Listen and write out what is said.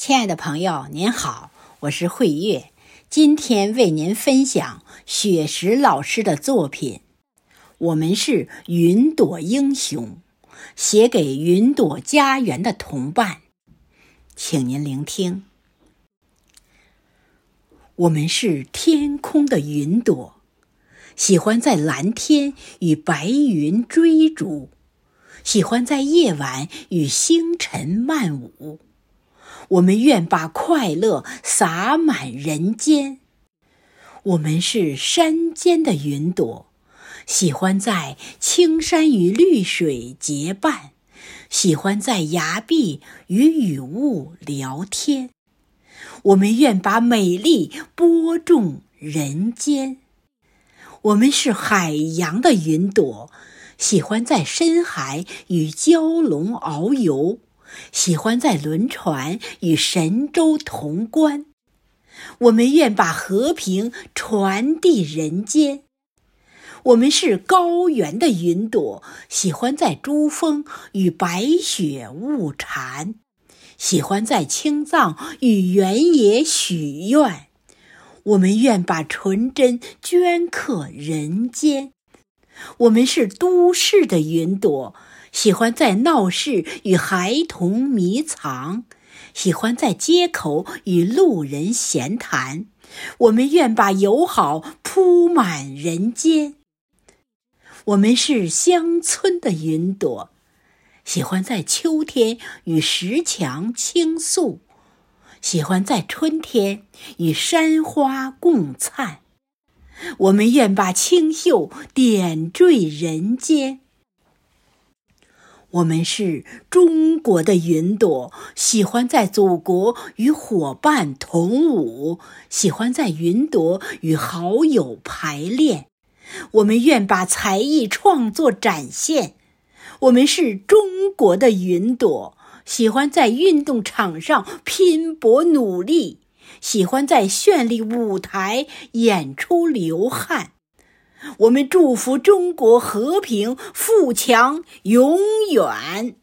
亲爱的朋友，您好，我是慧月，今天为您分享雪石老师的作品。我们是云朵英雄，写给云朵家园的同伴，请您聆听。我们是天空的云朵，喜欢在蓝天与白云追逐，喜欢在夜晚与星辰漫舞。我们愿把快乐洒满人间。我们是山间的云朵，喜欢在青山与绿水结伴，喜欢在崖壁与雨雾聊天。我们愿把美丽播种人间。我们是海洋的云朵，喜欢在深海与蛟龙遨游。喜欢在轮船与神州同观，我们愿把和平传递人间。我们是高原的云朵，喜欢在珠峰与白雪雾缠，喜欢在青藏与原野许愿。我们愿把纯真镌刻人间。我们是都市的云朵。喜欢在闹市与孩童迷藏，喜欢在街口与路人闲谈。我们愿把友好铺满人间。我们是乡村的云朵，喜欢在秋天与石墙倾诉，喜欢在春天与山花共灿。我们愿把清秀点缀人间。我们是中国的云朵，喜欢在祖国与伙伴同舞，喜欢在云朵与好友排练。我们愿把才艺创作展现。我们是中国的云朵，喜欢在运动场上拼搏努力，喜欢在绚丽舞台演出流汗。我们祝福中国和平富强永远。